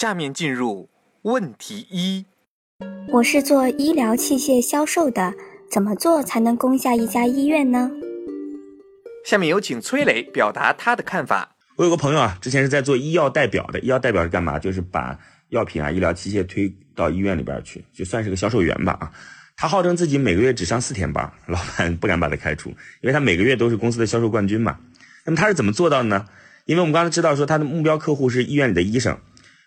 下面进入问题一：我是做医疗器械销售的，怎么做才能攻下一家医院呢？下面有请崔磊表达他的看法。我有个朋友啊，之前是在做医药代表的，医药代表是干嘛？就是把药品啊、医疗器械推到医院里边去，就算是个销售员吧啊。他号称自己每个月只上四天班，老板不敢把他开除，因为他每个月都是公司的销售冠军嘛。那么他是怎么做到的呢？因为我们刚才知道说他的目标客户是医院里的医生，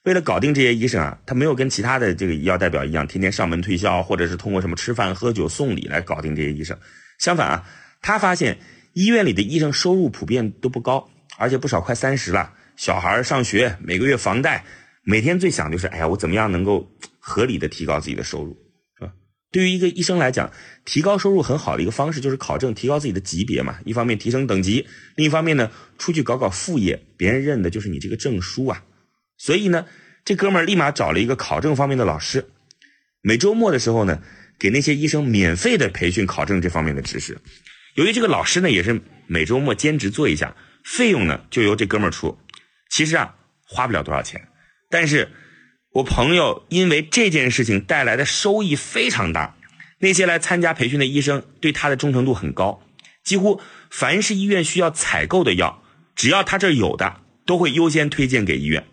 为了搞定这些医生啊，他没有跟其他的这个医药代表一样，天天上门推销，或者是通过什么吃饭喝酒送礼来搞定这些医生。相反啊，他发现医院里的医生收入普遍都不高。而且不少快三十了，小孩上学，每个月房贷，每天最想就是，哎呀，我怎么样能够合理的提高自己的收入，是吧？对于一个医生来讲，提高收入很好的一个方式就是考证，提高自己的级别嘛。一方面提升等级，另一方面呢，出去搞搞副业，别人认的就是你这个证书啊。所以呢，这哥们儿立马找了一个考证方面的老师，每周末的时候呢，给那些医生免费的培训考证这方面的知识。由于这个老师呢，也是每周末兼职做一下。费用呢，就由这哥们儿出。其实啊，花不了多少钱，但是我朋友因为这件事情带来的收益非常大。那些来参加培训的医生对他的忠诚度很高，几乎凡是医院需要采购的药，只要他这儿有的，都会优先推荐给医院。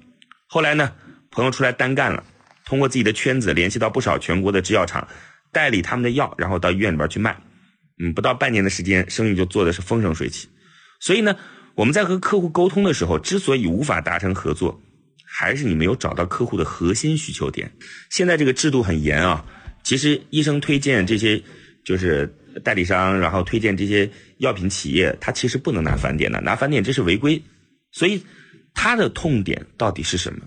后来呢，朋友出来单干了，通过自己的圈子联系到不少全国的制药厂，代理他们的药，然后到医院里边去卖。嗯，不到半年的时间，生意就做的是风生水起。所以呢。我们在和客户沟通的时候，之所以无法达成合作，还是你没有找到客户的核心需求点。现在这个制度很严啊，其实医生推荐这些就是代理商，然后推荐这些药品企业，他其实不能拿返点的，拿返点这是违规。所以他的痛点到底是什么？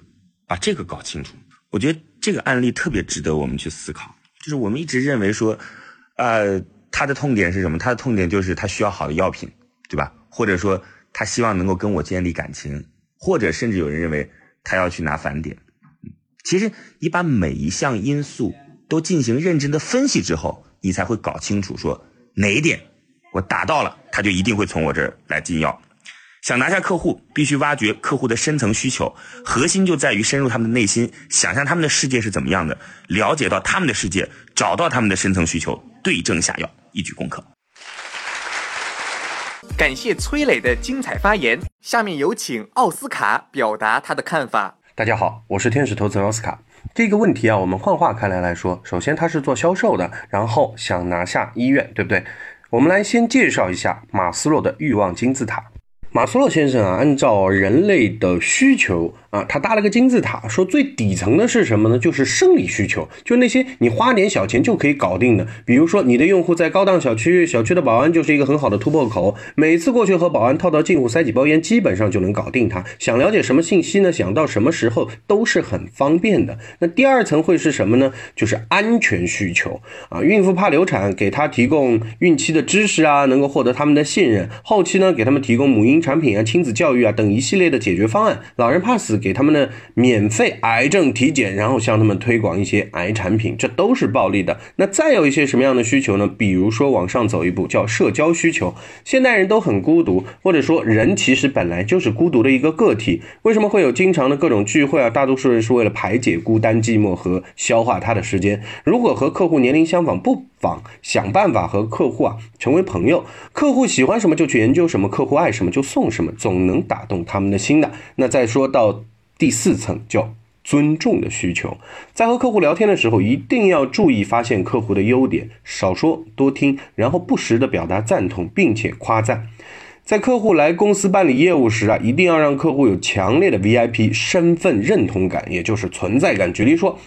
把这个搞清楚。我觉得这个案例特别值得我们去思考。就是我们一直认为说，呃，他的痛点是什么？他的痛点就是他需要好的药品，对吧？或者说。他希望能够跟我建立感情，或者甚至有人认为他要去拿返点。其实你把每一项因素都进行认真的分析之后，你才会搞清楚说哪一点我达到了，他就一定会从我这儿来进药。想拿下客户，必须挖掘客户的深层需求，核心就在于深入他们的内心，想象他们的世界是怎么样的，了解到他们的世界，找到他们的深层需求，对症下药，一举攻克。感谢崔磊的精彩发言。下面有请奥斯卡表达他的看法。大家好，我是天使投资人奥斯卡。这个问题啊，我们幻化开来来说，首先他是做销售的，然后想拿下医院，对不对？我们来先介绍一下马斯洛的欲望金字塔。马斯洛先生啊，按照人类的需求。啊，他搭了个金字塔，说最底层的是什么呢？就是生理需求，就那些你花点小钱就可以搞定的。比如说，你的用户在高档小区，小区的保安就是一个很好的突破口，每次过去和保安套到近乎塞几包烟，基本上就能搞定他。想了解什么信息呢？想到什么时候都是很方便的。那第二层会是什么呢？就是安全需求啊，孕妇怕流产，给她提供孕期的知识啊，能够获得他们的信任。后期呢，给他们提供母婴产品啊、亲子教育啊等一系列的解决方案。老人怕死。给他们的免费癌症体检，然后向他们推广一些癌产品，这都是暴利的。那再有一些什么样的需求呢？比如说往上走一步，叫社交需求。现代人都很孤独，或者说人其实本来就是孤独的一个个体。为什么会有经常的各种聚会啊？大多数人是为了排解孤单寂寞和消化他的时间。如果和客户年龄相仿，不妨想办法和客户啊成为朋友。客户喜欢什么就去研究什么，客户爱什么就送什么，总能打动他们的心的。那再说到。第四层叫尊重的需求，在和客户聊天的时候，一定要注意发现客户的优点，少说多听，然后不时的表达赞同，并且夸赞。在客户来公司办理业务时啊，一定要让客户有强烈的 VIP 身份认同感，也就是存在感。举例说。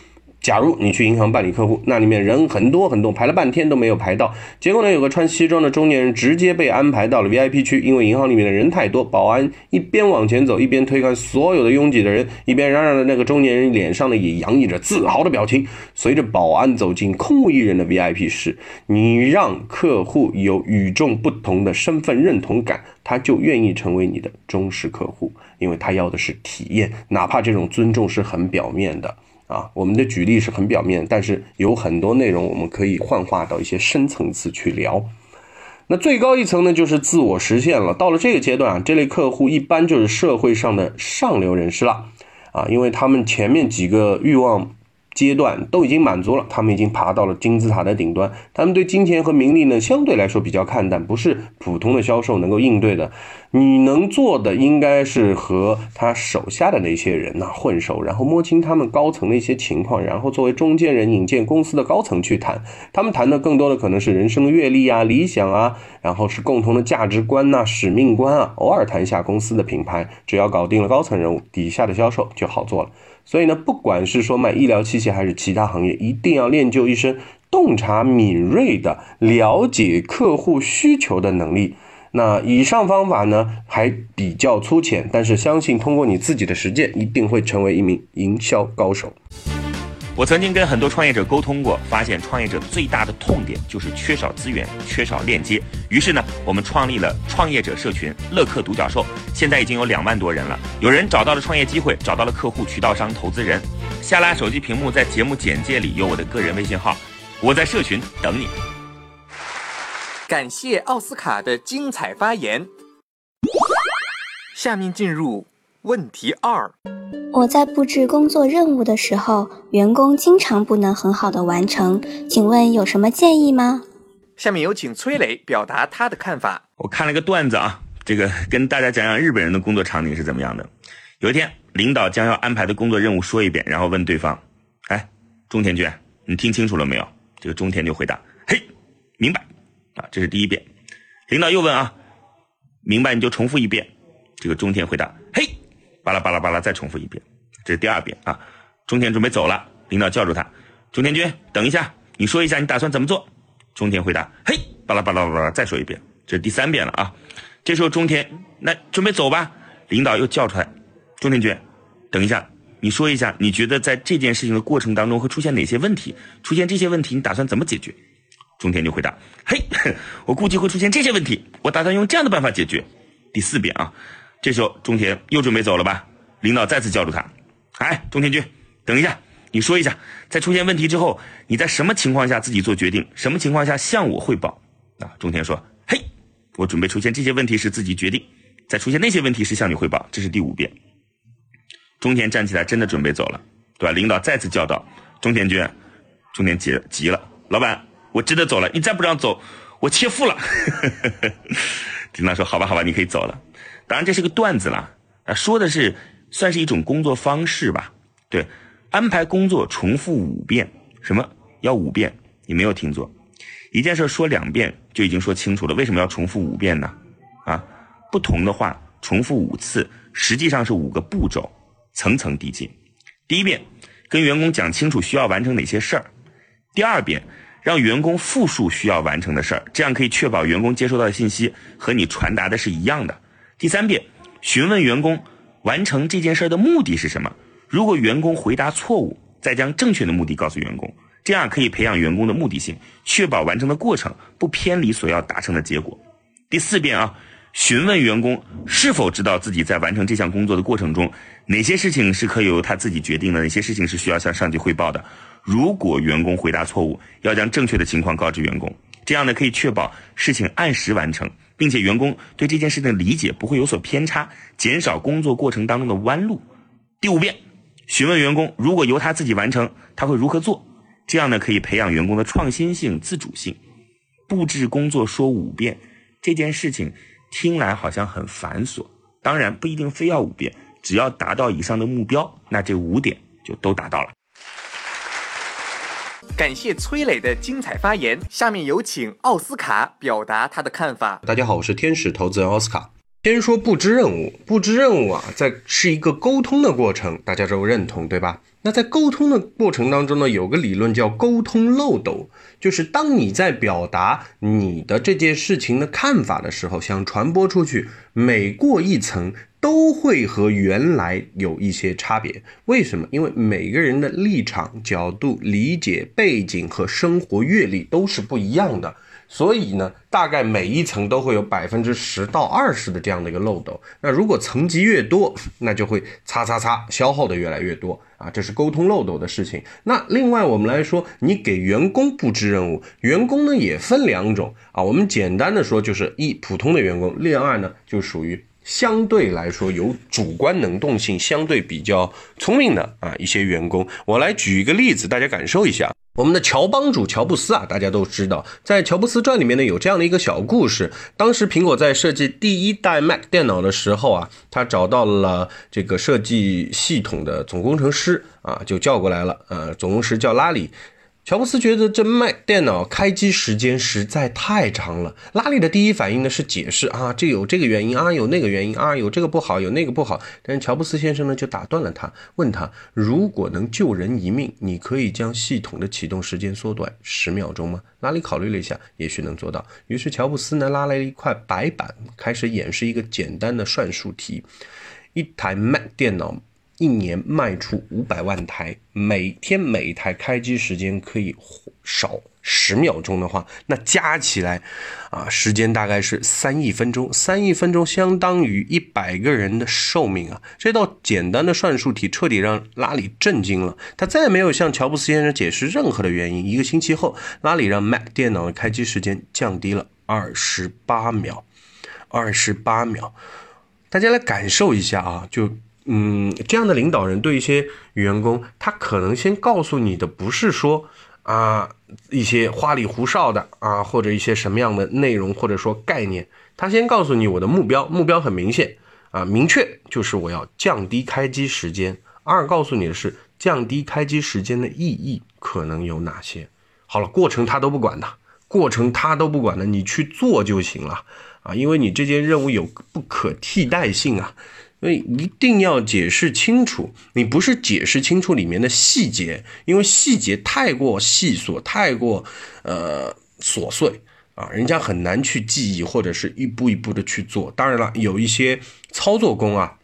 假如你去银行办理客户，那里面人很多很多，排了半天都没有排到，结果呢，有个穿西装的中年人直接被安排到了 VIP 区，因为银行里面的人太多，保安一边往前走，一边推开所有的拥挤的人，一边嚷嚷的那个中年人脸上呢也洋溢着自豪的表情。随着保安走进空无一人的 VIP 室，你让客户有与众不同的身份认同感，他就愿意成为你的忠实客户，因为他要的是体验，哪怕这种尊重是很表面的。啊，我们的举例是很表面，但是有很多内容我们可以幻化到一些深层次去聊。那最高一层呢，就是自我实现了。到了这个阶段啊，这类客户一般就是社会上的上流人士了啊，因为他们前面几个欲望。阶段都已经满足了，他们已经爬到了金字塔的顶端。他们对金钱和名利呢，相对来说比较看淡，不是普通的销售能够应对的。你能做的应该是和他手下的那些人呐混熟，然后摸清他们高层的一些情况，然后作为中间人引荐公司的高层去谈。他们谈的更多的可能是人生的阅历啊、理想啊，然后是共同的价值观呐、使命观啊，偶尔谈一下公司的品牌。只要搞定了高层人物，底下的销售就好做了。所以呢，不管是说卖医疗器械还是其他行业，一定要练就一身洞察敏锐的了解客户需求的能力。那以上方法呢，还比较粗浅，但是相信通过你自己的实践，一定会成为一名营销高手。我曾经跟很多创业者沟通过，发现创业者最大的痛点就是缺少资源、缺少链接。于是呢，我们创立了创业者社群“乐客独角兽”，现在已经有两万多人了。有人找到了创业机会，找到了客户、渠道商、投资人。下拉手机屏幕，在节目简介里有我的个人微信号，我在社群等你。感谢奥斯卡的精彩发言。下面进入问题二。我在布置工作任务的时候，员工经常不能很好的完成，请问有什么建议吗？下面有请崔磊表达他的看法。我看了个段子啊，这个跟大家讲讲日本人的工作场景是怎么样的。有一天，领导将要安排的工作任务说一遍，然后问对方：“哎，中田君，你听清楚了没有？”这个中田就回答：“嘿，明白。”啊，这是第一遍。领导又问啊：“明白你就重复一遍。”这个中田回答：“嘿。”巴拉巴拉巴拉，再重复一遍，这是第二遍啊。中田准备走了，领导叫住他：“中田君，等一下，你说一下你打算怎么做。”中田回答：“嘿，巴拉巴拉巴拉，再说一遍，这是第三遍了啊。”这时候中田那准备走吧，领导又叫出来：“中田君，等一下，你说一下，你觉得在这件事情的过程当中会出现哪些问题？出现这些问题，你打算怎么解决？”中田就回答：“嘿，我估计会出现这些问题，我打算用这样的办法解决。”第四遍啊。这时候，中田又准备走了吧？领导再次叫住他：“哎，中田君，等一下，你说一下，在出现问题之后，你在什么情况下自己做决定？什么情况下向我汇报？”啊，中田说：“嘿，我准备出现这些问题时自己决定，在出现那些问题时向你汇报。”这是第五遍。中田站起来，真的准备走了，对吧？领导再次叫道：“中田君，中田急急了，老板，我真的走了，你再不让走，我切腹了。”领导说：“好吧，好吧，你可以走了。”当然这是个段子啦，啊，说的是算是一种工作方式吧。对，安排工作重复五遍，什么要五遍？你没有听错，一件事说两遍就已经说清楚了。为什么要重复五遍呢？啊，不同的话重复五次，实际上是五个步骤，层层递进。第一遍，跟员工讲清楚需要完成哪些事儿；第二遍，让员工复述需要完成的事儿，这样可以确保员工接收到的信息和你传达的是一样的。第三遍，询问员工完成这件事的目的是什么？如果员工回答错误，再将正确的目的告诉员工，这样可以培养员工的目的性，确保完成的过程不偏离所要达成的结果。第四遍啊，询问员工是否知道自己在完成这项工作的过程中，哪些事情是可以由他自己决定的，哪些事情是需要向上级汇报的。如果员工回答错误，要将正确的情况告知员工，这样呢可以确保事情按时完成。并且员工对这件事的理解不会有所偏差，减少工作过程当中的弯路。第五遍，询问员工如果由他自己完成，他会如何做？这样呢可以培养员工的创新性、自主性。布置工作说五遍，这件事情听来好像很繁琐，当然不一定非要五遍，只要达到以上的目标，那这五点就都达到了。感谢崔磊的精彩发言。下面有请奥斯卡表达他的看法。大家好，我是天使投资人奥斯卡。先说布置任务，布置任务啊，在是一个沟通的过程，大家都认同对吧？那在沟通的过程当中呢，有个理论叫沟通漏斗，就是当你在表达你的这件事情的看法的时候，想传播出去，每过一层都会和原来有一些差别。为什么？因为每个人的立场、角度、理解、背景和生活阅历都是不一样的。所以呢，大概每一层都会有百分之十到二十的这样的一个漏斗。那如果层级越多，那就会擦擦擦消耗的越来越多啊，这是沟通漏斗的事情。那另外我们来说，你给员工布置任务，员工呢也分两种啊。我们简单的说，就是一普通的员工，另二呢就属于相对来说有主观能动性相对比较聪明的啊一些员工。我来举一个例子，大家感受一下。我们的乔帮主乔布斯啊，大家都知道，在《乔布斯传》里面呢有这样的一个小故事。当时苹果在设计第一代 Mac 电脑的时候啊，他找到了这个设计系统的总工程师啊，就叫过来了。呃，总工程师叫拉里。乔布斯觉得这 Mac 电脑开机时间实在太长了。拉里的第一反应呢是解释啊，这有这个原因啊，有那个原因啊，有这个不好，有那个不好。但是乔布斯先生呢就打断了他，问他：如果能救人一命，你可以将系统的启动时间缩短十秒钟吗？拉里考虑了一下，也许能做到。于是乔布斯呢拉来了一块白板，开始演示一个简单的算术题：一台 Mac 电脑。一年卖出五百万台，每天每台开机时间可以少十秒钟的话，那加起来，啊，时间大概是三亿分钟。三亿分钟相当于一百个人的寿命啊！这道简单的算术题彻底让拉里震惊了。他再也没有向乔布斯先生解释任何的原因。一个星期后，拉里让 Mac 电脑的开机时间降低了二十八秒，二十八秒。大家来感受一下啊，就。嗯，这样的领导人对一些员工，他可能先告诉你的不是说啊一些花里胡哨的啊，或者一些什么样的内容或者说概念，他先告诉你我的目标，目标很明显啊，明确就是我要降低开机时间。二告诉你的是降低开机时间的意义可能有哪些。好了，过程他都不管的，过程他都不管的，你去做就行了啊，因为你这件任务有不可替代性啊。所以一定要解释清楚，你不是解释清楚里面的细节，因为细节太过细琐，太过呃琐碎啊，人家很难去记忆或者是一步一步的去做。当然了，有一些操作工啊。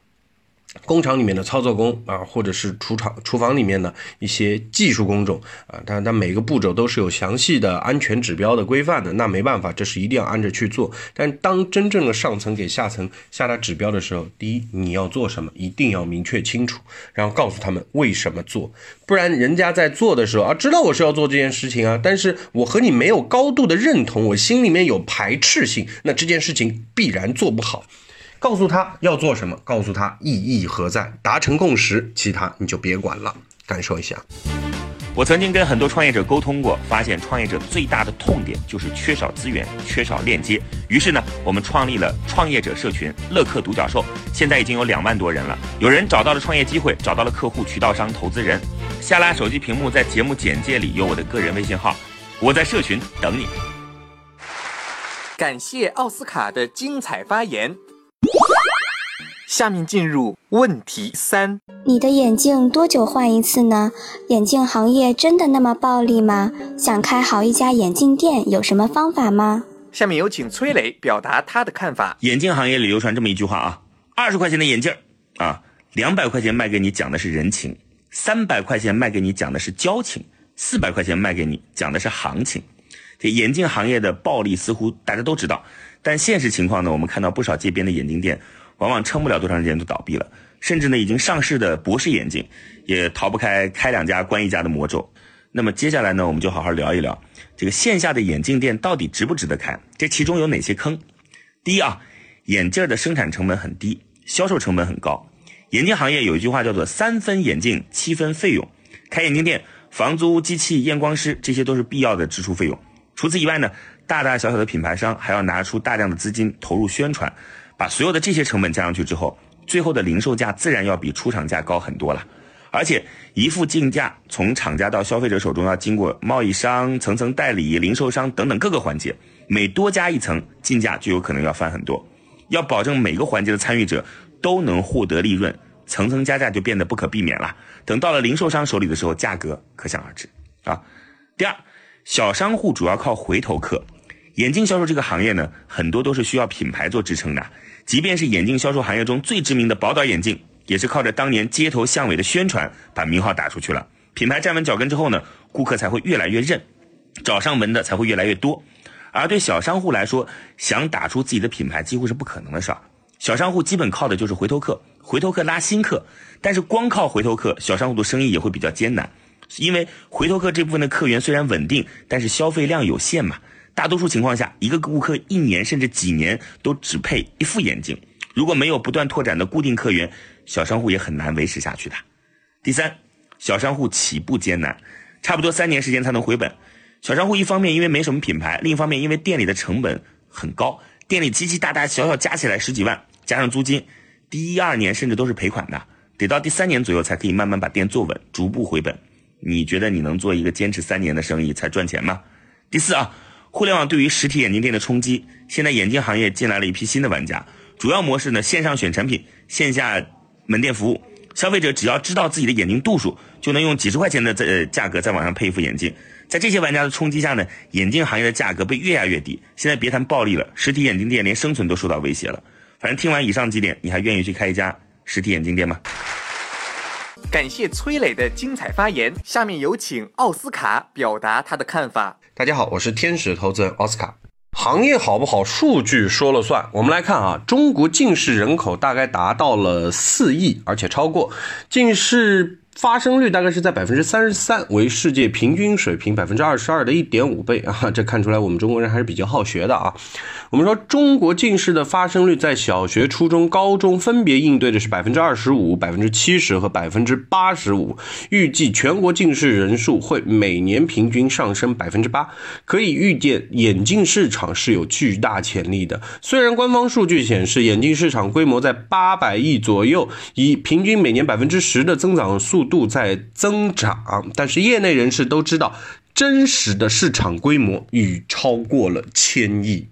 工厂里面的操作工啊，或者是厨厂、厨房里面的一些技术工种啊，但它每个步骤都是有详细的安全指标的规范的。那没办法，这是一定要按着去做。但当真正的上层给下层下达指标的时候，第一你要做什么，一定要明确清楚，然后告诉他们为什么做，不然人家在做的时候啊，知道我是要做这件事情啊，但是我和你没有高度的认同，我心里面有排斥性，那这件事情必然做不好。告诉他要做什么，告诉他意义何在，达成共识，其他你就别管了。感受一下，我曾经跟很多创业者沟通过，发现创业者最大的痛点就是缺少资源，缺少链接。于是呢，我们创立了创业者社群乐客独角兽，现在已经有两万多人了。有人找到了创业机会，找到了客户、渠道商、投资人。下拉手机屏幕，在节目简介里有我的个人微信号，我在社群等你。感谢奥斯卡的精彩发言。下面进入问题三：你的眼镜多久换一次呢？眼镜行业真的那么暴利吗？想开好一家眼镜店，有什么方法吗？下面有请崔磊表达他的看法。眼镜行业里流传这么一句话啊：二十块钱的眼镜啊，两百块钱卖给你讲的是人情，三百块钱卖给你讲的是交情，四百块钱卖给你讲的是行情。这眼镜行业的暴利似乎大家都知道，但现实情况呢？我们看到不少街边的眼镜店。往往撑不了多长时间就倒闭了，甚至呢，已经上市的博士眼镜也逃不开开两家关一家的魔咒。那么接下来呢，我们就好好聊一聊这个线下的眼镜店到底值不值得开？这其中有哪些坑？第一啊，眼镜的生产成本很低，销售成本很高。眼镜行业有一句话叫做“三分眼镜，七分费用”。开眼镜店，房租、机器、验光师，这些都是必要的支出费用。除此以外呢，大大小小的品牌商还要拿出大量的资金投入宣传。把所有的这些成本加上去之后，最后的零售价自然要比出厂价高很多了。而且一副镜架从厂家到消费者手中要经过贸易商、层层代理、零售商等等各个环节，每多加一层，进价就有可能要翻很多。要保证每个环节的参与者都能获得利润，层层加价就变得不可避免了。等到了零售商手里的时候，价格可想而知啊。第二，小商户主要靠回头客，眼镜销售这个行业呢，很多都是需要品牌做支撑的。即便是眼镜销售行业中最知名的宝岛眼镜，也是靠着当年街头巷尾的宣传把名号打出去了。品牌站稳脚跟之后呢，顾客才会越来越认，找上门的才会越来越多。而对小商户来说，想打出自己的品牌几乎是不可能的事儿。小商户基本靠的就是回头客，回头客拉新客。但是光靠回头客，小商户的生意也会比较艰难，因为回头客这部分的客源虽然稳定，但是消费量有限嘛。大多数情况下，一个顾客一年甚至几年都只配一副眼镜。如果没有不断拓展的固定客源，小商户也很难维持下去的。第三，小商户起步艰难，差不多三年时间才能回本。小商户一方面因为没什么品牌，另一方面因为店里的成本很高，店里机器大大小小加起来十几万，加上租金，第一二年甚至都是赔款的，得到第三年左右才可以慢慢把店做稳，逐步回本。你觉得你能做一个坚持三年的生意才赚钱吗？第四啊。互联网对于实体眼镜店的冲击，现在眼镜行业进来了一批新的玩家。主要模式呢，线上选产品，线下门店服务。消费者只要知道自己的眼睛度数，就能用几十块钱的这价格在网上配一副眼镜。在这些玩家的冲击下呢，眼镜行业的价格被越压越低。现在别谈暴利了，实体眼镜店连生存都受到威胁了。反正听完以上几点，你还愿意去开一家实体眼镜店吗？感谢崔磊的精彩发言。下面有请奥斯卡表达他的看法。大家好，我是天使投资人奥斯卡。行业好不好，数据说了算。我们来看啊，中国近视人口大概达到了四亿，而且超过近视。发生率大概是在百分之三十三，为世界平均水平百分之二十二的一点五倍啊！这看出来我们中国人还是比较好学的啊。我们说中国近视的发生率在小学、初中、高中分别应对的是百分之二十五、百分之七十和百分之八十五。预计全国近视人数会每年平均上升百分之八，可以预见眼镜市场是有巨大潜力的。虽然官方数据显示眼镜市场规模在八百亿左右，以平均每年百分之十的增长速。度在增长，但是业内人士都知道，真实的市场规模已超过了千亿。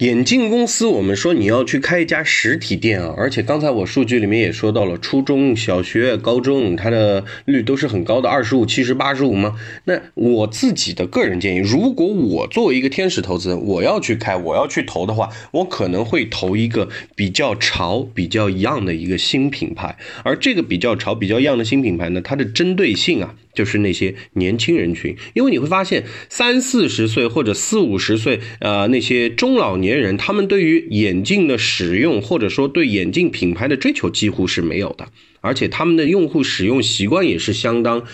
眼镜公司，我们说你要去开一家实体店啊，而且刚才我数据里面也说到了，初中小学、高中它的率都是很高的，二十五、七十、八十五吗？那我自己的个人建议，如果我作为一个天使投资人，我要去开，我要去投的话，我可能会投一个比较潮、比较一样的一个新品牌，而这个比较潮、比较一样的新品牌呢，它的针对性啊。就是那些年轻人群，因为你会发现三四十岁或者四五十岁，呃，那些中老年人，他们对于眼镜的使用，或者说对眼镜品牌的追求几乎是没有的，而且他们的用户使用习惯也是相当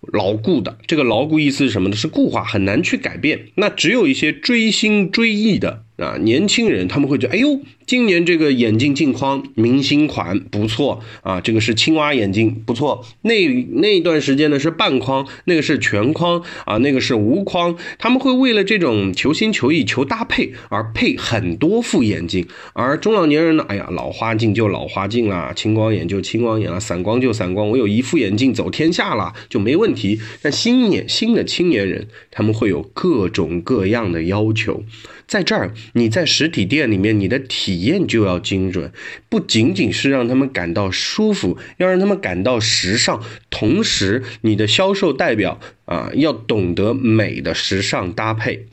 牢固的。这个牢固意思是什么呢？是固化，很难去改变。那只有一些追星追忆的。啊，年轻人他们会觉得，哎呦，今年这个眼镜镜框明星款不错啊，这个是青蛙眼镜不错。那那一段时间呢是半框，那个是全框啊，那个是无框。他们会为了这种求新求异、求搭配而配很多副眼镜。而中老年人呢，哎呀，老花镜就老花镜啦，青光眼就青光眼啦，散光就散光，我有一副眼镜走天下了就没问题。但新年新的青年人，他们会有各种各样的要求。在这儿，你在实体店里面，你的体验就要精准，不仅仅是让他们感到舒服，要让他们感到时尚，同时你的销售代表啊，要懂得美的时尚搭配。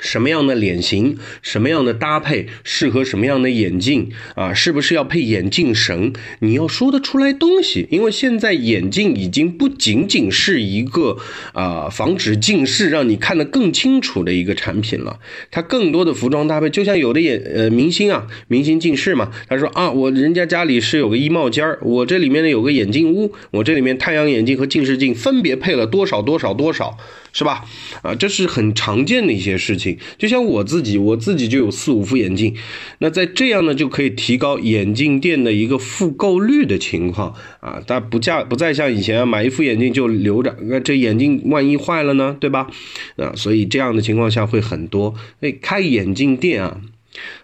什么样的脸型，什么样的搭配适合什么样的眼镜啊？是不是要配眼镜绳？你要说得出来东西，因为现在眼镜已经不仅仅是一个啊防止近视，让你看得更清楚的一个产品了。它更多的服装搭配，就像有的眼呃明星啊，明星近视嘛，他说啊，我人家家里是有个衣帽间儿，我这里面呢有个眼镜屋，我这里面太阳眼镜和近视镜分别配了多少多少多少。是吧？啊，这是很常见的一些事情。就像我自己，我自己就有四五副眼镜。那在这样呢，就可以提高眼镜店的一个复购率的情况啊。但不价不再像以前，买一副眼镜就留着，那这眼镜万一坏了呢，对吧？啊，所以这样的情况下会很多。哎，开眼镜店啊。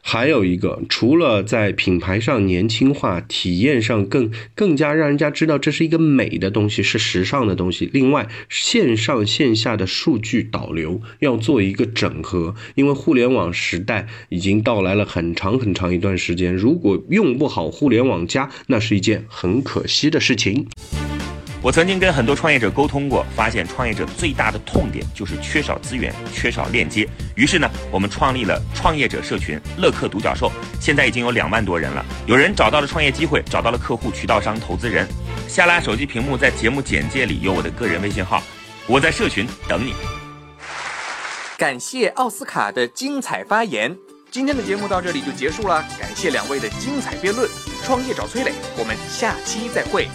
还有一个，除了在品牌上年轻化、体验上更更加让人家知道这是一个美的东西，是时尚的东西。另外，线上线下的数据导流要做一个整合，因为互联网时代已经到来了很长很长一段时间，如果用不好互联网加，那是一件很可惜的事情。我曾经跟很多创业者沟通过，发现创业者最大的痛点就是缺少资源、缺少链接。于是呢，我们创立了创业者社群“乐客独角兽”，现在已经有两万多人了。有人找到了创业机会，找到了客户、渠道商、投资人。下拉手机屏幕，在节目简介里有我的个人微信号，我在社群等你。感谢奥斯卡的精彩发言，今天的节目到这里就结束了。感谢两位的精彩辩论，创业找崔磊，我们下期再会。